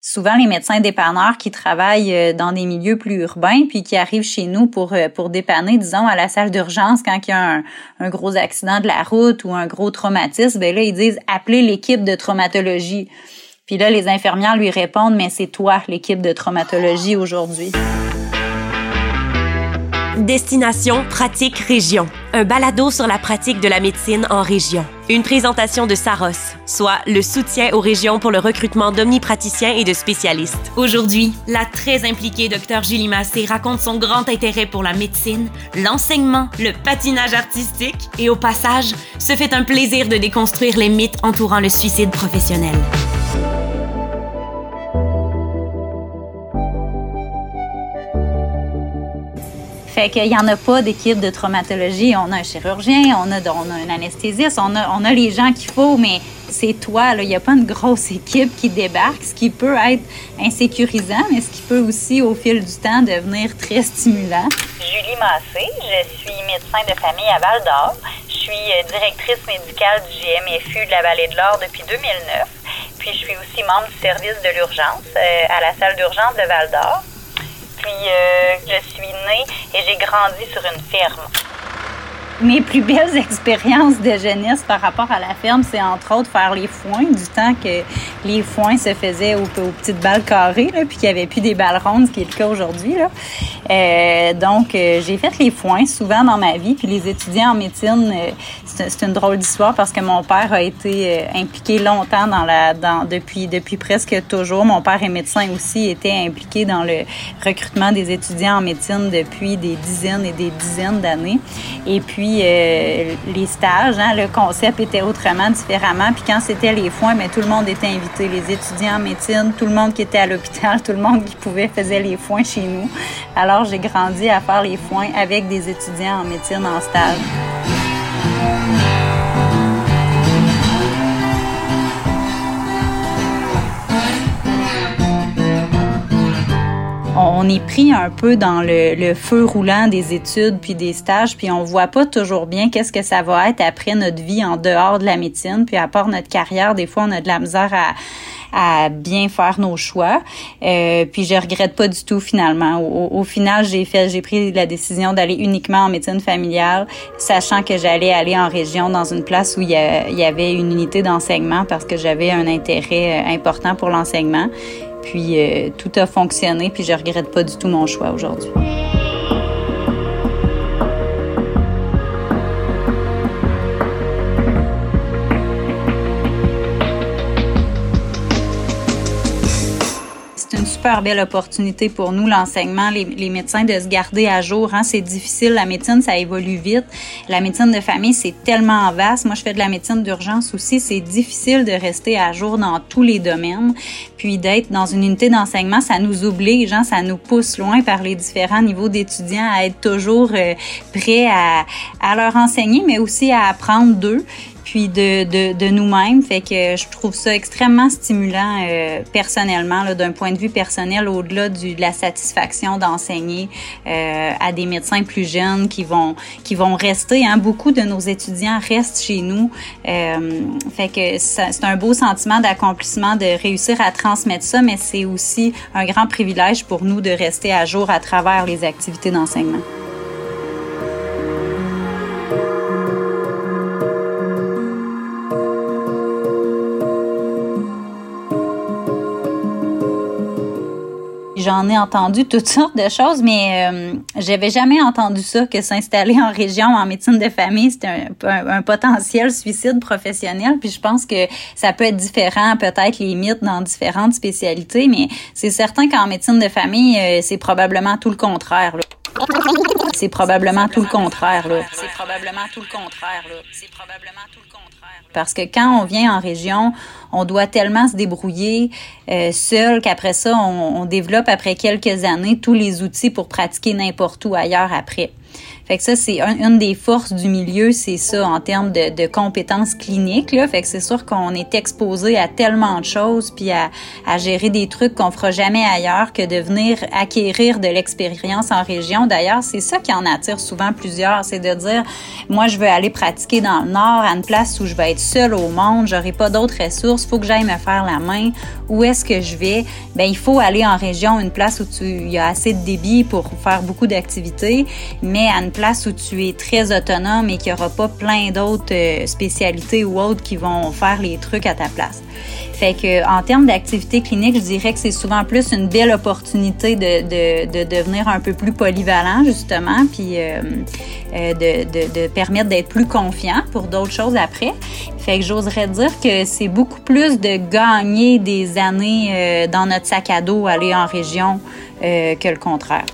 souvent les médecins dépanneurs qui travaillent euh, dans des milieux plus urbains puis qui arrivent chez nous pour euh, pour dépanner disons à la salle d'urgence quand il y a un, gros accident de la route ou un gros traumatisme ben là ils disent appelez l'équipe de traumatologie puis là les infirmières lui répondent mais c'est toi l'équipe de traumatologie aujourd'hui Destination Pratique Région, un balado sur la pratique de la médecine en région. Une présentation de Saros, soit le soutien aux régions pour le recrutement d'omnipraticiens et de spécialistes. Aujourd'hui, la très impliquée Dr Julie Massé raconte son grand intérêt pour la médecine, l'enseignement, le patinage artistique et au passage, se fait un plaisir de déconstruire les mythes entourant le suicide professionnel. Fait qu'il n'y en a pas d'équipe de traumatologie. On a un chirurgien, on a, on a un anesthésiste, on a, on a les gens qu'il faut, mais c'est toi. Il n'y a pas une grosse équipe qui débarque, ce qui peut être insécurisant, mais ce qui peut aussi, au fil du temps, devenir très stimulant. Julie Massé, je suis médecin de famille à Val d'Or. Je suis euh, directrice médicale du GMFU de la Vallée de l'Or depuis 2009. Puis je suis aussi membre du service de l'urgence euh, à la salle d'urgence de Val d'Or. Puis euh, je suis née et j'ai grandi sur une ferme mes plus belles expériences de jeunesse par rapport à la ferme, c'est entre autres faire les foins, du temps que les foins se faisaient aux, petites balles carrées, puis qu'il n'y avait plus des balles rondes, ce qui est le cas aujourd'hui. Euh, donc, euh, j'ai fait les foins souvent dans ma vie, puis les étudiants en médecine, c'est une drôle d'histoire parce que mon père a été impliqué longtemps dans la, depuis presque toujours. Mon père est médecin aussi, était impliqué dans le recrutement des étudiants en médecine depuis des dizaines et des dizaines d'années. Et puis, euh, les stages, hein, le concept était autrement, différemment. Puis quand c'était les foins, mais tout le monde était invité. Les étudiants en médecine, tout le monde qui était à l'hôpital, tout le monde qui pouvait faisait les foins chez nous. Alors j'ai grandi à faire les foins avec des étudiants en médecine en stage. On est pris un peu dans le, feu roulant des études puis des stages, puis on voit pas toujours bien qu'est-ce que ça va être après notre vie en dehors de la médecine, puis à part notre carrière, des fois on a de la misère à à bien faire nos choix. Euh, puis je regrette pas du tout finalement. Au, final, j'ai fait, j'ai pris la décision d'aller uniquement en médecine familiale, sachant que j'allais aller en région dans une place où il y, avait une unité d'enseignement parce que j'avais un intérêt euh, important pour l'enseignement. Puis euh, tout a fonctionné, puis je regrette pas du tout mon choix aujourd'hui. Super belle opportunité pour nous, l'enseignement, les, médecins, de se garder à jour. Hein. C'est difficile. La médecine, ça évolue vite. La médecine de famille, c'est tellement vaste. Moi, je fais de la médecine d'urgence aussi. C'est difficile de rester à jour dans tous les domaines. Puis d'être dans une unité d'enseignement, ça nous oblige, hein, ça nous pousse loin par les différents niveaux d'étudiants à être toujours euh, prêts à, à leur enseigner, mais aussi à apprendre d'eux puis de, nous-mêmes. Fait que je trouve ça extrêmement stimulant euh, personnellement, d'un point de vue personnel, au-delà de la satisfaction d'enseigner euh, à des médecins plus jeunes qui vont qui vont rester. Hein. Beaucoup de nos étudiants restent chez nous. Euh, fait que c'est un beau sentiment d'accomplissement de réussir à transmettre ça, mais c'est aussi un grand privilège pour nous de rester à jour à travers les activités d'enseignement. J'en ai entendu toutes sortes de choses, mais euh, j'avais jamais entendu ça que s'installer en région en médecine de famille, c'est un, potentiel suicide professionnel. Puis je pense que ça peut être différent, peut-être les dans différentes spécialités, mais c'est certain qu'en médecine de famille, euh, c'est probablement tout le contraire. C'est probablement tout le contraire. C'est probablement tout le contraire. C'est probablement tout le contraire. Parce que quand on vient en région, on doit tellement se débrouiller euh, seul qu'après ça, on, on développe après quelques années tous les outils pour pratiquer n'importe où ailleurs après. Fait que ça, c'est une des forces du milieu, c'est ça en termes de, compétences cliniques. Là. Fait que c'est sûr qu'on est exposé à tellement de choses, puis à, gérer des trucs qu'on fera jamais ailleurs que de venir acquérir de l'expérience en région. D'ailleurs, c'est ça qui en attire souvent plusieurs, c'est de dire, moi, je veux aller pratiquer dans le Nord, à une place où je vais être seule au monde, j'aurai pas d'autres ressources, faut que j'aille me faire la main. Où est-ce que je vais? Ben, il faut aller en région, une place où tu, il y a assez de débit pour faire beaucoup d'activités, mais où tu es très autonome et qu'il n'y aura pas plein d'autres euh, spécialités ou autres qui vont faire les trucs à ta place. Fait que en termes d'activité clinique, je dirais que c'est souvent plus une belle opportunité de, de, de, devenir un peu plus polyvalent justement, puis euh, euh, de, de, de, permettre d'être plus confiant pour d'autres choses après. Fait que j'oserais dire que c'est beaucoup plus de gagner des années euh, dans notre sac à dos, aller en région, que le contraire.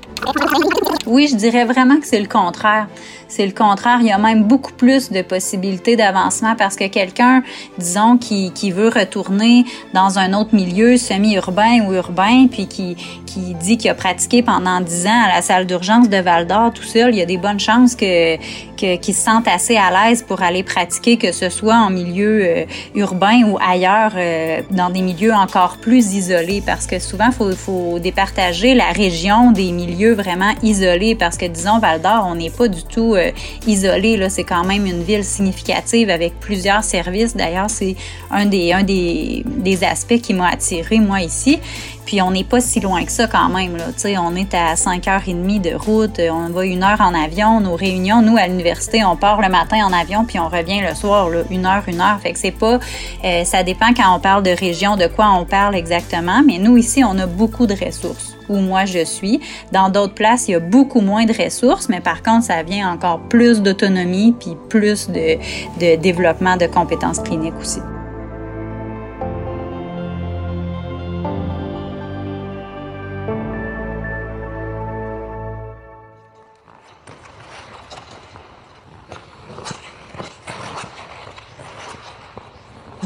Oui, je dirais vraiment que c'est le contraire. C'est le contraire. Il y a même beaucoup plus de possibilités d'avancement parce que quelqu'un, disons, qui, qui veut retourner dans un autre milieu semi-urbain ou urbain, puis qui, qui dit qu'il a pratiqué pendant dix ans à la salle d'urgence de Val d'Or tout seul, il y a des bonnes chances que qu'il se sente assez à l'aise pour aller pratiquer, que ce soit en milieu euh, urbain ou ailleurs, euh, dans des milieux encore plus isolés, parce que souvent, faut, faut départager la région des milieux vraiment isolés, parce que disons Val d'Or, on n'est pas du tout euh, isolé. Là, c'est quand même une ville significative avec plusieurs services. D'ailleurs, c'est un des un des, des aspects qui m'a attiré moi ici. Puis on n'est pas si loin que ça quand même. Là. on est à 5h30 de route, on va une heure en avion. Nos réunions, nous, à l'université, on part le matin en avion, puis on revient le soir, là, une heure, une heure. Fait que c'est pas... Euh, ça dépend quand on parle de région, de quoi on parle exactement. Mais nous, ici, on a beaucoup de ressources où moi je suis. Dans d'autres places, il y a beaucoup moins de ressources, mais par contre, ça vient encore plus d'autonomie puis plus de, de développement de compétences cliniques aussi.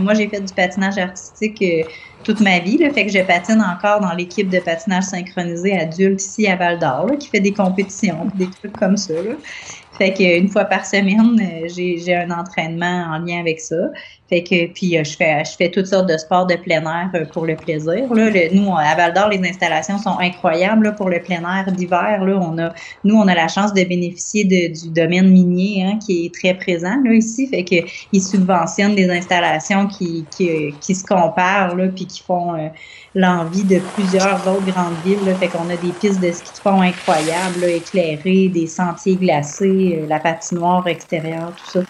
Moi, j'ai fait du patinage artistique euh, toute ma vie. Là, fait que je patine encore dans l'équipe de patinage synchronisé adulte ici à Val d'Or, qui fait des compétitions, des trucs comme ça. Là. Fait qu'une fois par semaine, euh, j'ai un entraînement en lien avec ça. Fait que puis euh, je fais je fais toutes sortes de sports de plein air euh, pour le plaisir. Là, nous à Val d'Or, les installations sont incroyables là, pour le plein air d'hiver. Là, on a nous on a la chance de bénéficier de, du domaine minier hein, qui est très présent là ici. Fait que ils subventionnent des installations qui qui, qui se comparent là puis qui font l'envie de plusieurs autres grandes villes. Là. Fait qu'on a des pistes de ski de fond incroyables, là, éclairées, des sentiers glacés, euh, la patinoire extérieure, tout ça.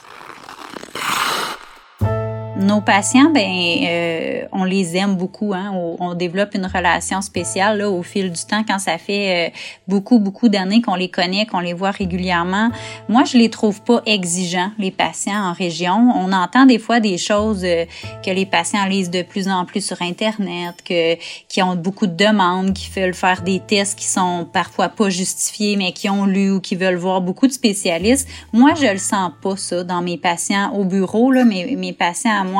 Nos patients, ben, euh, on les aime beaucoup. Hein? On, développe une relation spéciale au fil du temps quand ça fait euh, beaucoup, beaucoup d'années qu'on les connaît, qu'on les voit régulièrement. Moi, je les trouve pas exigeants, les patients en région. On entend des fois des choses euh, que les patients lisent de plus en plus sur Internet, que qui ont beaucoup de demandes, qui veulent faire des tests qui sont parfois pas justifiés, mais qui ont lu ou qui veulent voir beaucoup de spécialistes. Moi, je le sens pas ça dans mes patients au bureau. Là, mes, mes patients à moi,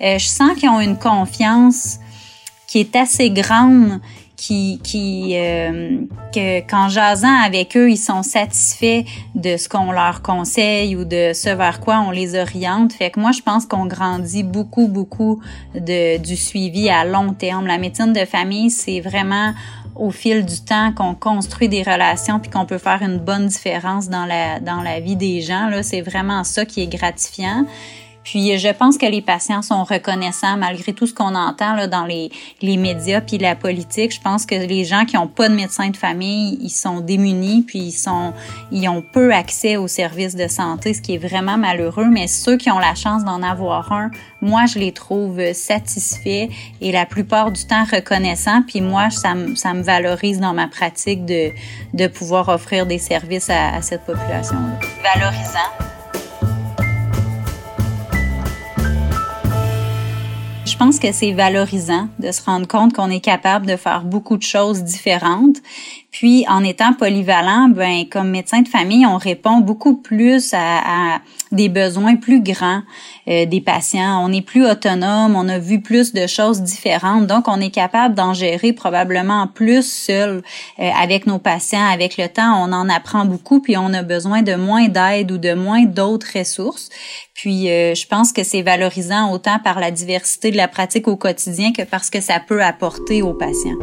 euh, je sens qu'ils ont une confiance qui est assez grande, qui, euh, que qu'en jasant avec eux, ils sont satisfaits de ce qu'on leur conseille ou de ce vers quoi on les oriente. Fait que moi, je pense qu'on grandit beaucoup, beaucoup du suivi à long terme. La médecine de famille, c'est vraiment au fil du temps qu'on construit des relations puis qu'on peut faire une bonne différence dans la dans la vie des gens c'est vraiment ça qui est gratifiant puis je pense que les patients sont reconnaissants malgré tout ce qu'on entend là, dans les, les médias puis la politique. Je pense que les gens qui ont pas de médecin de famille, ils sont démunis puis ils sont ils ont peu accès aux services de santé, ce qui est vraiment malheureux. Mais ceux qui ont la chance d'en avoir un, moi je les trouve satisfaits et la plupart du temps reconnaissants. Puis moi ça, ça me valorise dans ma pratique de, de pouvoir offrir des services à, à cette population. -là. Valorisant pense que c'est valorisant de se rendre compte qu'on est capable de faire beaucoup de choses différentes. Puis, en étant polyvalent, ben, comme médecin de famille, on répond beaucoup plus à, des besoins plus grands euh, des patients. On est plus autonome, on a vu plus de choses différentes, donc on est capable d'en gérer probablement plus seul euh, avec nos patients. Avec le temps, on en apprend beaucoup, puis on a besoin de moins d'aide ou de moins d'autres ressources. Puis euh, je pense que c'est valorisant autant par la diversité de la pratique au quotidien que parce que ça peut apporter aux patients.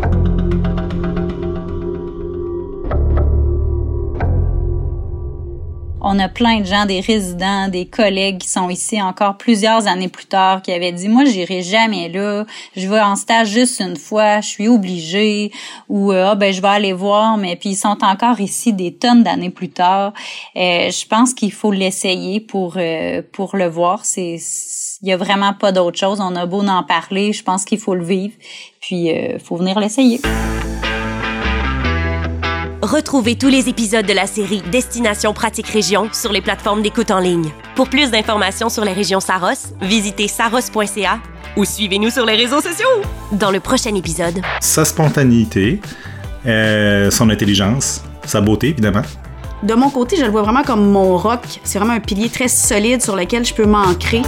On a plein de gens, des résidents, des collègues qui sont ici encore plusieurs années plus tard, qui avaient dit, moi, j'irai jamais là, je vais en stage juste une fois, je suis obligée, ou euh, ah ben je vais aller voir, mais puis ils sont encore ici des tonnes d'années plus tard. Euh, je pense qu'il faut l'essayer pour euh, pour le voir. C'est il y a vraiment pas d'autre chose. On a beau en parler, je pense qu'il faut le vivre, puis il faut venir l'essayer. Retrouvez tous les épisodes de la série Destination Pratique Région sur les plateformes d'écoute en ligne. Pour plus d'informations sur les régions Saros, visitez saros.ca ou suivez-nous sur les réseaux sociaux. Dans le prochain épisode, sa spontanéité, euh, son intelligence, sa beauté évidemment. De mon côté, je le vois vraiment comme mon rock. C'est vraiment un pilier très solide sur lequel je peux m'ancrer.